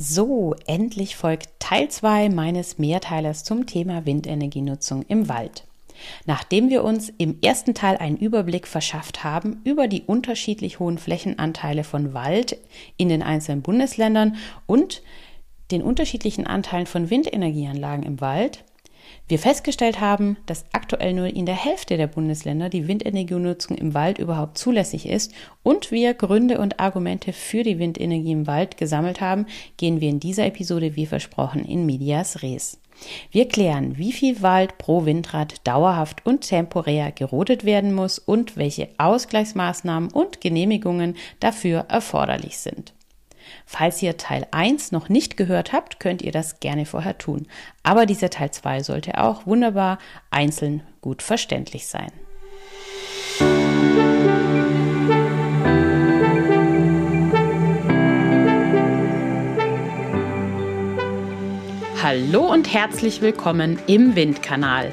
So, endlich folgt Teil 2 meines Mehrteilers zum Thema Windenergienutzung im Wald. Nachdem wir uns im ersten Teil einen Überblick verschafft haben über die unterschiedlich hohen Flächenanteile von Wald in den einzelnen Bundesländern und den unterschiedlichen Anteilen von Windenergieanlagen im Wald, wir festgestellt haben, dass aktuell nur in der Hälfte der Bundesländer die Windenergienutzung im Wald überhaupt zulässig ist und wir Gründe und Argumente für die Windenergie im Wald gesammelt haben, gehen wir in dieser Episode wie versprochen in Medias Res. Wir klären, wie viel Wald pro Windrad dauerhaft und temporär gerodet werden muss und welche Ausgleichsmaßnahmen und Genehmigungen dafür erforderlich sind. Falls ihr Teil 1 noch nicht gehört habt, könnt ihr das gerne vorher tun. Aber dieser Teil 2 sollte auch wunderbar einzeln gut verständlich sein. Hallo und herzlich willkommen im Windkanal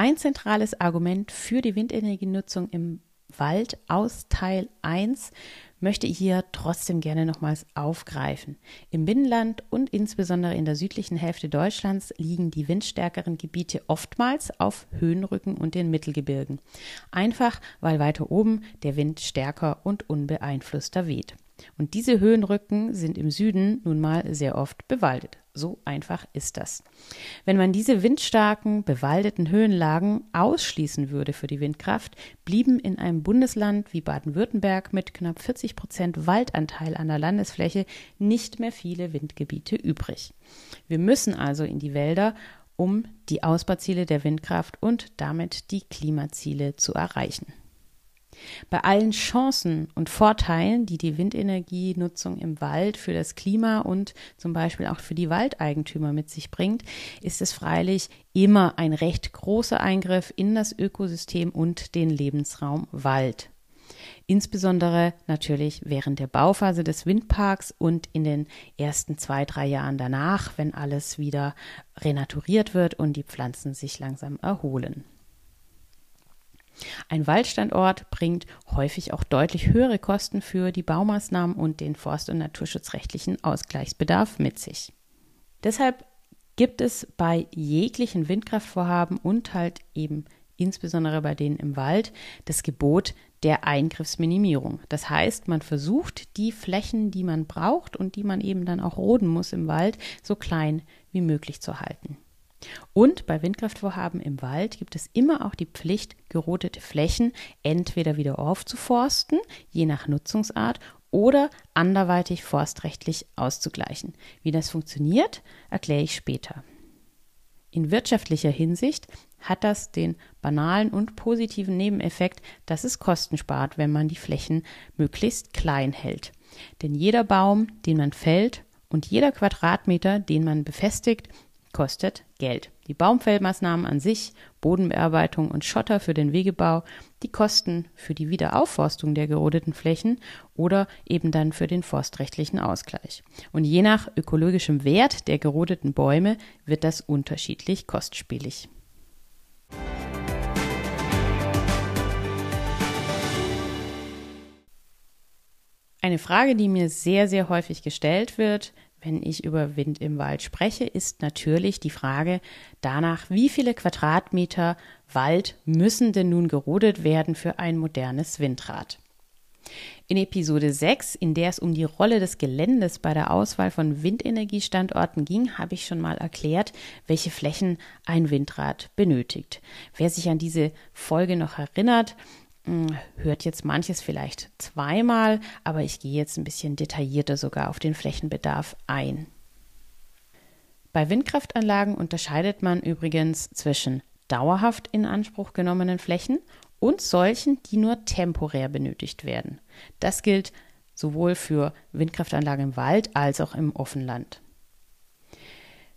Ein zentrales Argument für die Windenergienutzung im Wald aus Teil 1 möchte ich hier trotzdem gerne nochmals aufgreifen. Im Binnenland und insbesondere in der südlichen Hälfte Deutschlands liegen die windstärkeren Gebiete oftmals auf Höhenrücken und den Mittelgebirgen. Einfach, weil weiter oben der Wind stärker und unbeeinflusster weht. Und diese Höhenrücken sind im Süden nun mal sehr oft bewaldet. So einfach ist das. Wenn man diese windstarken, bewaldeten Höhenlagen ausschließen würde für die Windkraft, blieben in einem Bundesland wie Baden-Württemberg mit knapp 40 Prozent Waldanteil an der Landesfläche nicht mehr viele Windgebiete übrig. Wir müssen also in die Wälder, um die Ausbauziele der Windkraft und damit die Klimaziele zu erreichen. Bei allen Chancen und Vorteilen, die die Windenergienutzung im Wald für das Klima und zum Beispiel auch für die Waldeigentümer mit sich bringt, ist es freilich immer ein recht großer Eingriff in das Ökosystem und den Lebensraum Wald. Insbesondere natürlich während der Bauphase des Windparks und in den ersten zwei, drei Jahren danach, wenn alles wieder renaturiert wird und die Pflanzen sich langsam erholen. Ein Waldstandort bringt häufig auch deutlich höhere Kosten für die Baumaßnahmen und den forst- und naturschutzrechtlichen Ausgleichsbedarf mit sich. Deshalb gibt es bei jeglichen Windkraftvorhaben und halt eben insbesondere bei denen im Wald das Gebot der Eingriffsminimierung. Das heißt, man versucht, die Flächen, die man braucht und die man eben dann auch roden muss im Wald, so klein wie möglich zu halten. Und bei Windkraftvorhaben im Wald gibt es immer auch die Pflicht, gerodete Flächen entweder wieder aufzuforsten, je nach Nutzungsart, oder anderweitig forstrechtlich auszugleichen. Wie das funktioniert, erkläre ich später. In wirtschaftlicher Hinsicht hat das den banalen und positiven Nebeneffekt, dass es Kosten spart, wenn man die Flächen möglichst klein hält. Denn jeder Baum, den man fällt und jeder Quadratmeter, den man befestigt, kostet Geld. Die Baumfellmaßnahmen an sich, Bodenbearbeitung und Schotter für den Wegebau, die Kosten für die Wiederaufforstung der gerodeten Flächen oder eben dann für den forstrechtlichen Ausgleich. Und je nach ökologischem Wert der gerodeten Bäume wird das unterschiedlich kostspielig. Eine Frage, die mir sehr, sehr häufig gestellt wird, wenn ich über Wind im Wald spreche, ist natürlich die Frage danach, wie viele Quadratmeter Wald müssen denn nun gerodet werden für ein modernes Windrad? In Episode 6, in der es um die Rolle des Geländes bei der Auswahl von Windenergiestandorten ging, habe ich schon mal erklärt, welche Flächen ein Windrad benötigt. Wer sich an diese Folge noch erinnert, hört jetzt manches vielleicht zweimal, aber ich gehe jetzt ein bisschen detaillierter sogar auf den Flächenbedarf ein. Bei Windkraftanlagen unterscheidet man übrigens zwischen dauerhaft in Anspruch genommenen Flächen und solchen, die nur temporär benötigt werden. Das gilt sowohl für Windkraftanlagen im Wald als auch im Offenland.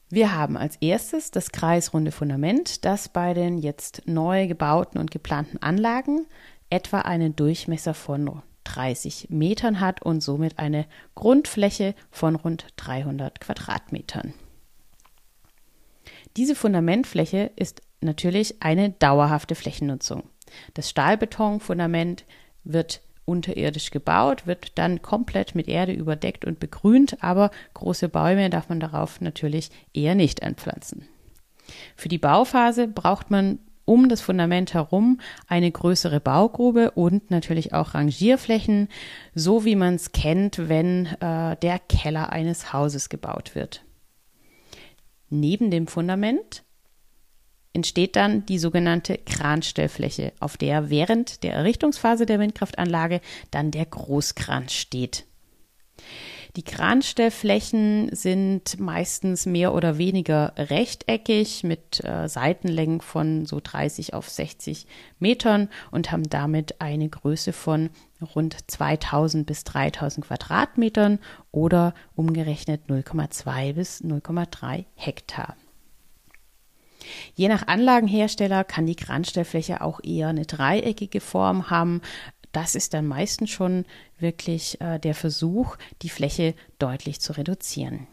Wir haben als erstes das kreisrunde Fundament, das bei den jetzt neu gebauten und geplanten Anlagen etwa einen Durchmesser von 30 Metern hat und somit eine Grundfläche von rund 300 Quadratmetern. Diese Fundamentfläche ist natürlich eine dauerhafte Flächennutzung. Das Stahlbetonfundament wird unterirdisch gebaut, wird dann komplett mit Erde überdeckt und begrünt, aber große Bäume darf man darauf natürlich eher nicht anpflanzen. Für die Bauphase braucht man um das Fundament herum eine größere Baugrube und natürlich auch Rangierflächen, so wie man es kennt, wenn äh, der Keller eines Hauses gebaut wird. Neben dem Fundament entsteht dann die sogenannte Kranstellfläche, auf der während der Errichtungsphase der Windkraftanlage dann der Großkran steht. Die Kranstellflächen sind meistens mehr oder weniger rechteckig mit äh, Seitenlängen von so 30 auf 60 Metern und haben damit eine Größe von rund 2000 bis 3000 Quadratmetern oder umgerechnet 0,2 bis 0,3 Hektar. Je nach Anlagenhersteller kann die Kranstellfläche auch eher eine dreieckige Form haben. Das ist dann meistens schon wirklich äh, der Versuch, die Fläche deutlich zu reduzieren.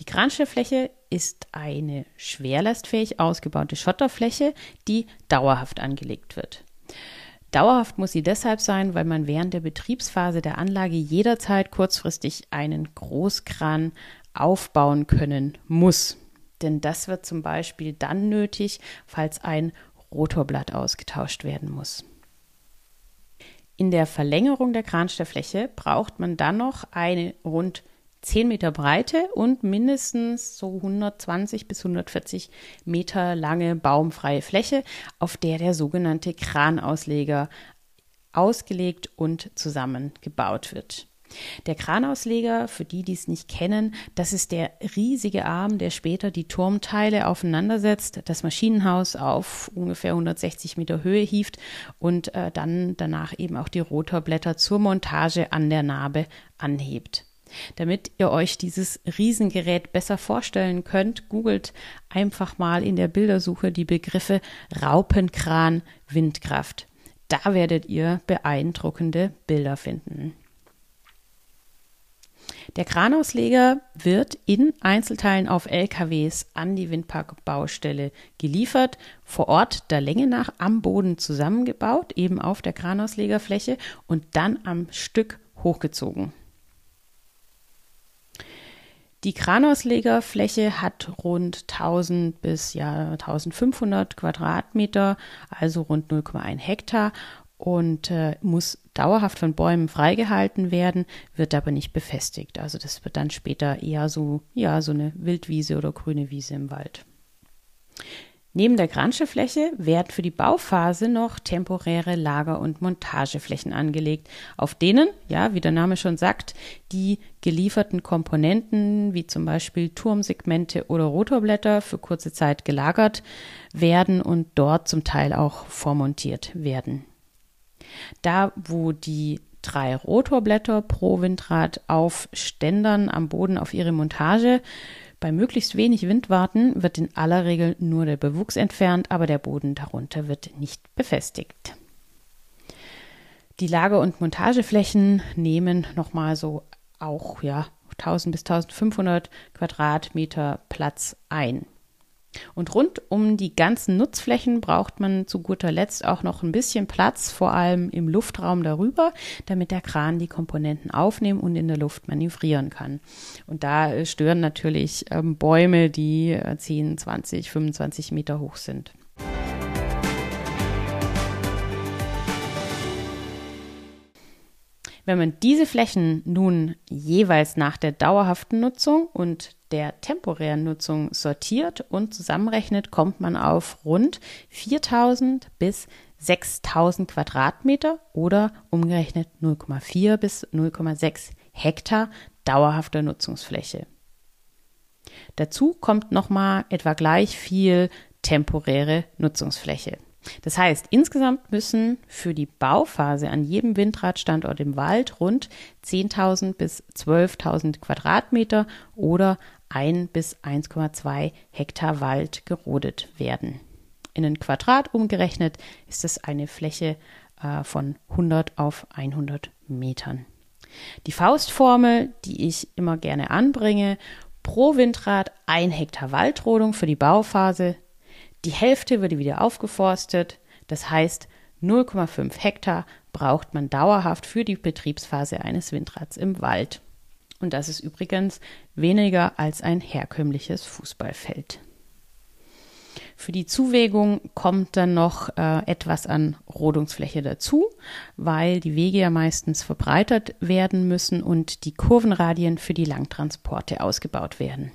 Die Kranstellfläche ist eine schwerlastfähig ausgebaute Schotterfläche, die dauerhaft angelegt wird. Dauerhaft muss sie deshalb sein, weil man während der Betriebsphase der Anlage jederzeit kurzfristig einen Großkran aufbauen können muss. Denn das wird zum Beispiel dann nötig, falls ein Rotorblatt ausgetauscht werden muss. In der Verlängerung der Kranstellfläche braucht man dann noch eine rund 10 Meter breite und mindestens so 120 bis 140 Meter lange baumfreie Fläche, auf der der sogenannte Kranausleger ausgelegt und zusammengebaut wird. Der Kranausleger, für die, die es nicht kennen, das ist der riesige Arm, der später die Turmteile aufeinandersetzt, das Maschinenhaus auf ungefähr 160 Meter Höhe hieft und äh, dann danach eben auch die Rotorblätter zur Montage an der Narbe anhebt. Damit ihr euch dieses Riesengerät besser vorstellen könnt, googelt einfach mal in der Bildersuche die Begriffe Raupenkran Windkraft. Da werdet ihr beeindruckende Bilder finden. Der Kranausleger wird in Einzelteilen auf LKWs an die Windparkbaustelle geliefert, vor Ort der Länge nach am Boden zusammengebaut, eben auf der Kranauslegerfläche und dann am Stück hochgezogen. Die Kranauslegerfläche hat rund 1000 bis ja 1500 Quadratmeter, also rund 0,1 Hektar und äh, muss dauerhaft von Bäumen freigehalten werden, wird aber nicht befestigt. Also das wird dann später eher so, ja, so eine Wildwiese oder grüne Wiese im Wald. Neben der Granschefläche werden für die Bauphase noch temporäre Lager- und Montageflächen angelegt, auf denen, ja, wie der Name schon sagt, die gelieferten Komponenten, wie zum Beispiel Turmsegmente oder Rotorblätter, für kurze Zeit gelagert werden und dort zum Teil auch vormontiert werden. Da, wo die drei Rotorblätter pro Windrad auf Ständern am Boden auf ihre Montage bei möglichst wenig Wind warten, wird in aller Regel nur der Bewuchs entfernt, aber der Boden darunter wird nicht befestigt. Die Lager- und Montageflächen nehmen nochmal so auch ja 1000 bis 1500 Quadratmeter Platz ein. Und rund um die ganzen Nutzflächen braucht man zu guter Letzt auch noch ein bisschen Platz, vor allem im Luftraum darüber, damit der Kran die Komponenten aufnehmen und in der Luft manövrieren kann. Und da äh, stören natürlich ähm, Bäume, die 10, 20, 25 Meter hoch sind. Wenn man diese Flächen nun jeweils nach der dauerhaften Nutzung und der temporären Nutzung sortiert und zusammenrechnet, kommt man auf rund 4000 bis 6000 Quadratmeter oder umgerechnet 0,4 bis 0,6 Hektar dauerhafter Nutzungsfläche. Dazu kommt nochmal etwa gleich viel temporäre Nutzungsfläche. Das heißt, insgesamt müssen für die Bauphase an jedem Windradstandort im Wald rund 10.000 bis 12.000 Quadratmeter oder 1 bis 1,2 Hektar Wald gerodet werden. In ein Quadrat umgerechnet ist es eine Fläche äh, von 100 auf 100 Metern. Die Faustformel, die ich immer gerne anbringe, pro Windrad ein Hektar Waldrodung für die Bauphase. Die Hälfte würde wieder aufgeforstet. Das heißt, 0,5 Hektar braucht man dauerhaft für die Betriebsphase eines Windrads im Wald. Und das ist übrigens weniger als ein herkömmliches Fußballfeld. Für die Zuwägung kommt dann noch äh, etwas an Rodungsfläche dazu, weil die Wege ja meistens verbreitert werden müssen und die Kurvenradien für die Langtransporte ausgebaut werden.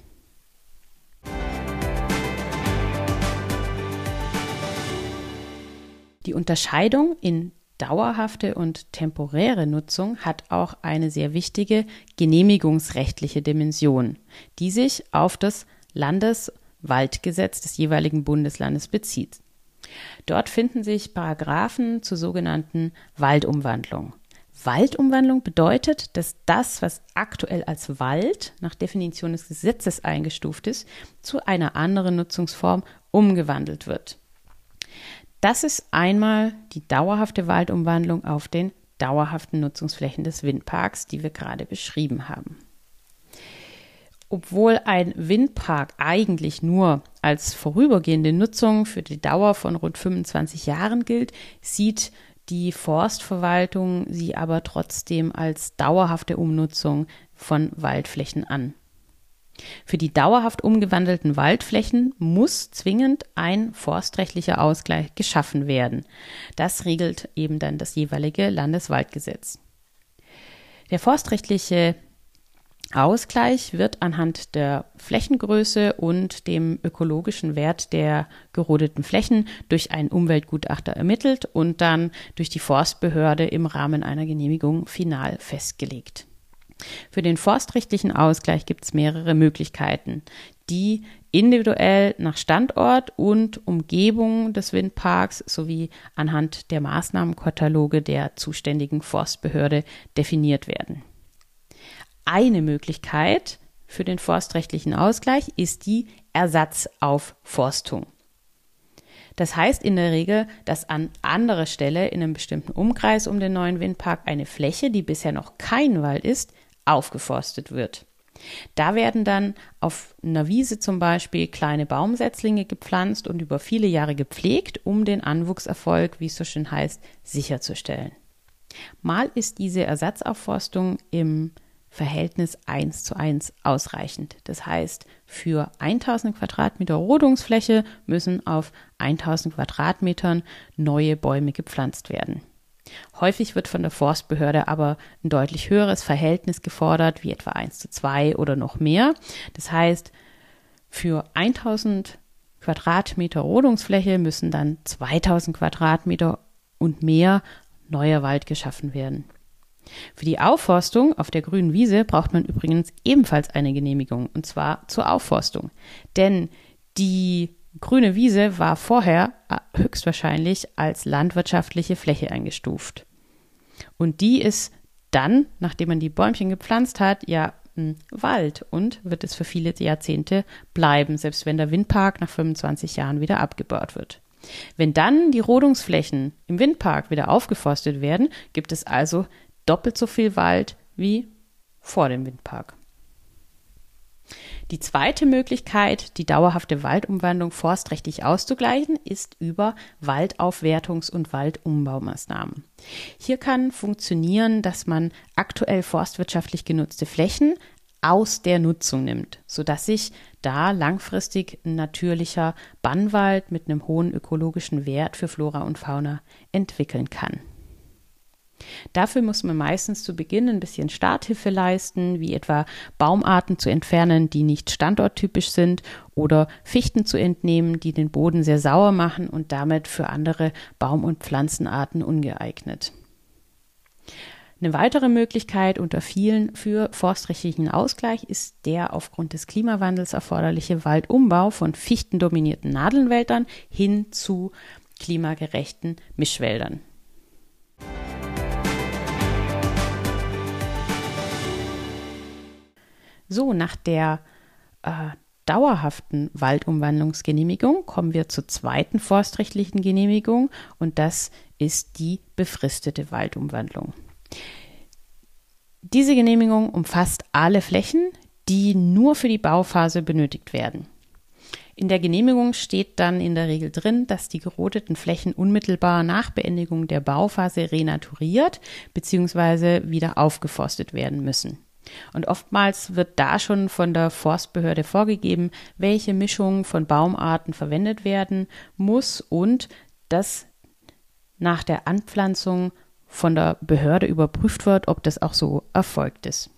Die Unterscheidung in dauerhafte und temporäre Nutzung hat auch eine sehr wichtige genehmigungsrechtliche Dimension, die sich auf das Landes- Waldgesetz des jeweiligen Bundeslandes bezieht. Dort finden sich Paragraphen zur sogenannten Waldumwandlung. Waldumwandlung bedeutet, dass das, was aktuell als Wald nach Definition des Gesetzes eingestuft ist, zu einer anderen Nutzungsform umgewandelt wird. Das ist einmal die dauerhafte Waldumwandlung auf den dauerhaften Nutzungsflächen des Windparks, die wir gerade beschrieben haben. Obwohl ein Windpark eigentlich nur als vorübergehende Nutzung für die Dauer von rund 25 Jahren gilt, sieht die Forstverwaltung sie aber trotzdem als dauerhafte Umnutzung von Waldflächen an. Für die dauerhaft umgewandelten Waldflächen muss zwingend ein forstrechtlicher Ausgleich geschaffen werden. Das regelt eben dann das jeweilige Landeswaldgesetz. Der forstrechtliche Ausgleich wird anhand der Flächengröße und dem ökologischen Wert der gerodeten Flächen durch einen Umweltgutachter ermittelt und dann durch die Forstbehörde im Rahmen einer Genehmigung final festgelegt. Für den forstrechtlichen Ausgleich gibt es mehrere Möglichkeiten, die individuell nach Standort und Umgebung des Windparks sowie anhand der Maßnahmenkataloge der zuständigen Forstbehörde definiert werden. Eine Möglichkeit für den forstrechtlichen Ausgleich ist die Ersatzaufforstung. Das heißt in der Regel, dass an anderer Stelle in einem bestimmten Umkreis um den neuen Windpark eine Fläche, die bisher noch kein Wald ist, aufgeforstet wird. Da werden dann auf einer Wiese zum Beispiel kleine Baumsetzlinge gepflanzt und über viele Jahre gepflegt, um den Anwuchserfolg, wie es so schön heißt, sicherzustellen. Mal ist diese Ersatzaufforstung im Verhältnis 1 zu 1 ausreichend. Das heißt, für 1000 Quadratmeter Rodungsfläche müssen auf 1000 Quadratmetern neue Bäume gepflanzt werden. Häufig wird von der Forstbehörde aber ein deutlich höheres Verhältnis gefordert, wie etwa 1 zu 2 oder noch mehr. Das heißt, für 1000 Quadratmeter Rodungsfläche müssen dann 2000 Quadratmeter und mehr neuer Wald geschaffen werden. Für die Aufforstung auf der grünen Wiese braucht man übrigens ebenfalls eine Genehmigung, und zwar zur Aufforstung. Denn die grüne Wiese war vorher äh, höchstwahrscheinlich als landwirtschaftliche Fläche eingestuft. Und die ist dann, nachdem man die Bäumchen gepflanzt hat, ja Wald und wird es für viele Jahrzehnte bleiben, selbst wenn der Windpark nach 25 Jahren wieder abgebaut wird. Wenn dann die Rodungsflächen im Windpark wieder aufgeforstet werden, gibt es also doppelt so viel Wald wie vor dem Windpark. Die zweite Möglichkeit, die dauerhafte Waldumwandlung forstrechtlich auszugleichen, ist über Waldaufwertungs- und Waldumbaumaßnahmen. Hier kann funktionieren, dass man aktuell forstwirtschaftlich genutzte Flächen aus der Nutzung nimmt, sodass sich da langfristig ein natürlicher Bannwald mit einem hohen ökologischen Wert für Flora und Fauna entwickeln kann. Dafür muss man meistens zu Beginn ein bisschen Starthilfe leisten, wie etwa Baumarten zu entfernen, die nicht standorttypisch sind oder Fichten zu entnehmen, die den Boden sehr sauer machen und damit für andere Baum- und Pflanzenarten ungeeignet. Eine weitere Möglichkeit unter vielen für forstrechtlichen Ausgleich ist der aufgrund des Klimawandels erforderliche Waldumbau von fichtendominierten Nadelwäldern hin zu klimagerechten Mischwäldern. So, nach der äh, dauerhaften Waldumwandlungsgenehmigung kommen wir zur zweiten forstrechtlichen Genehmigung und das ist die befristete Waldumwandlung. Diese Genehmigung umfasst alle Flächen, die nur für die Bauphase benötigt werden. In der Genehmigung steht dann in der Regel drin, dass die gerodeten Flächen unmittelbar nach Beendigung der Bauphase renaturiert bzw. wieder aufgeforstet werden müssen. Und oftmals wird da schon von der Forstbehörde vorgegeben, welche Mischung von Baumarten verwendet werden muss und dass nach der Anpflanzung von der Behörde überprüft wird, ob das auch so erfolgt ist.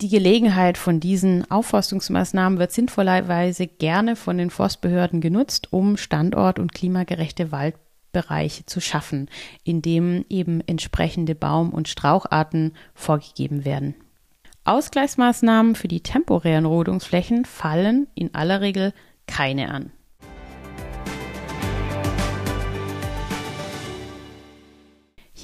Die Gelegenheit von diesen Aufforstungsmaßnahmen wird sinnvollerweise gerne von den Forstbehörden genutzt, um standort- und klimagerechte Wald Bereiche zu schaffen, in dem eben entsprechende Baum- und Straucharten vorgegeben werden. Ausgleichsmaßnahmen für die temporären Rodungsflächen fallen in aller Regel keine an.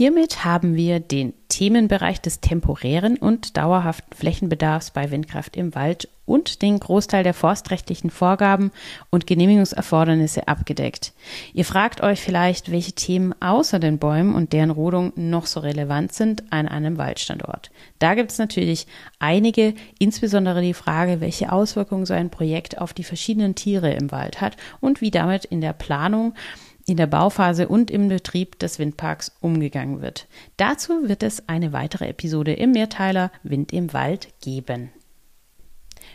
Hiermit haben wir den Themenbereich des temporären und dauerhaften Flächenbedarfs bei Windkraft im Wald und den Großteil der forstrechtlichen Vorgaben und Genehmigungserfordernisse abgedeckt. Ihr fragt euch vielleicht, welche Themen außer den Bäumen und deren Rodung noch so relevant sind an einem Waldstandort. Da gibt es natürlich einige, insbesondere die Frage, welche Auswirkungen so ein Projekt auf die verschiedenen Tiere im Wald hat und wie damit in der Planung in der Bauphase und im Betrieb des Windparks umgegangen wird. Dazu wird es eine weitere Episode im Mehrteiler Wind im Wald geben.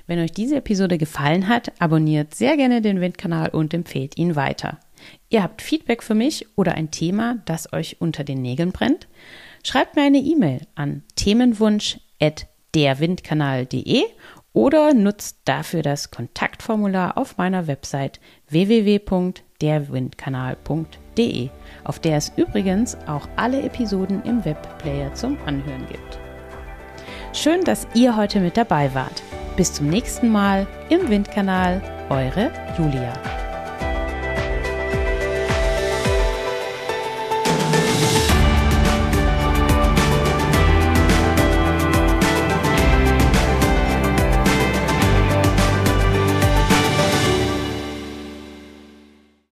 Wenn euch diese Episode gefallen hat, abonniert sehr gerne den Windkanal und empfehlt ihn weiter. Ihr habt Feedback für mich oder ein Thema, das euch unter den Nägeln brennt? Schreibt mir eine E-Mail an themenwunsch@derwindkanal.de oder nutzt dafür das Kontaktformular auf meiner Website www.derwindkanal.de, auf der es übrigens auch alle Episoden im Webplayer zum Anhören gibt. Schön, dass ihr heute mit dabei wart. Bis zum nächsten Mal im Windkanal, eure Julia.